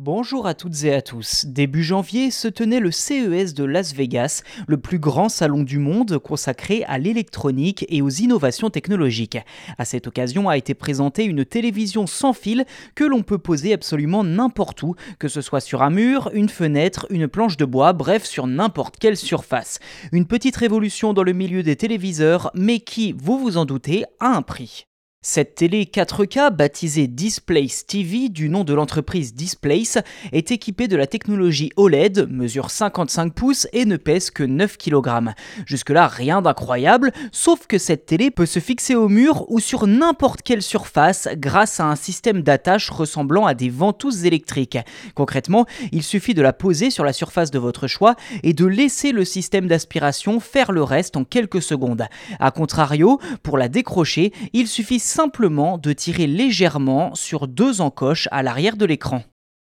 Bonjour à toutes et à tous. Début janvier se tenait le CES de Las Vegas, le plus grand salon du monde consacré à l'électronique et aux innovations technologiques. À cette occasion a été présentée une télévision sans fil que l'on peut poser absolument n'importe où, que ce soit sur un mur, une fenêtre, une planche de bois, bref sur n'importe quelle surface. Une petite révolution dans le milieu des téléviseurs, mais qui, vous vous en doutez, a un prix. Cette télé 4K, baptisée Displace TV du nom de l'entreprise Displace, est équipée de la technologie OLED, mesure 55 pouces et ne pèse que 9 kg. Jusque-là, rien d'incroyable, sauf que cette télé peut se fixer au mur ou sur n'importe quelle surface grâce à un système d'attache ressemblant à des ventouses électriques. Concrètement, il suffit de la poser sur la surface de votre choix et de laisser le système d'aspiration faire le reste en quelques secondes. A contrario, pour la décrocher, il suffit simplement de tirer légèrement sur deux encoches à l'arrière de l'écran.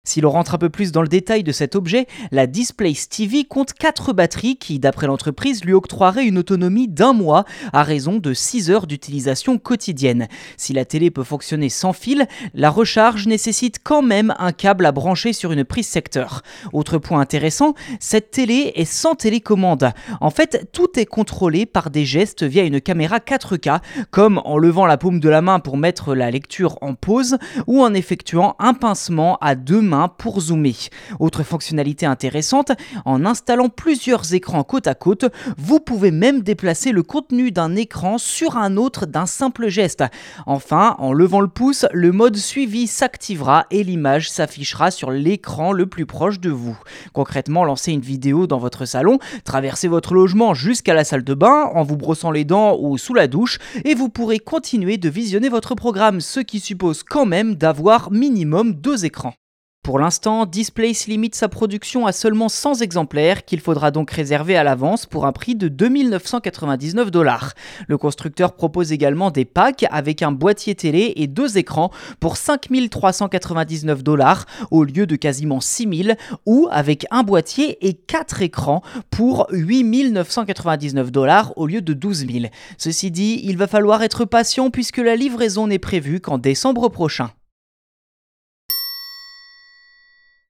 Si l'on rentre un peu plus dans le détail de cet objet, la Displace TV compte 4 batteries qui, d'après l'entreprise, lui octroieraient une autonomie d'un mois à raison de 6 heures d'utilisation quotidienne. Si la télé peut fonctionner sans fil, la recharge nécessite quand même un câble à brancher sur une prise secteur. Autre point intéressant, cette télé est sans télécommande. En fait, tout est contrôlé par des gestes via une caméra 4K, comme en levant la paume de la main pour mettre la lecture en pause ou en effectuant un pincement à deux mains pour zoomer. Autre fonctionnalité intéressante, en installant plusieurs écrans côte à côte, vous pouvez même déplacer le contenu d'un écran sur un autre d'un simple geste. Enfin, en levant le pouce, le mode suivi s'activera et l'image s'affichera sur l'écran le plus proche de vous. Concrètement, lancez une vidéo dans votre salon, traversez votre logement jusqu'à la salle de bain en vous brossant les dents ou sous la douche et vous pourrez continuer de visionner votre programme, ce qui suppose quand même d'avoir minimum deux écrans. Pour l'instant, Displace limite sa production à seulement 100 exemplaires qu'il faudra donc réserver à l'avance pour un prix de 2999 dollars. Le constructeur propose également des packs avec un boîtier télé et deux écrans pour 5399 dollars au lieu de quasiment 6000 ou avec un boîtier et quatre écrans pour 8999 dollars au lieu de 12 000. Ceci dit, il va falloir être patient puisque la livraison n'est prévue qu'en décembre prochain.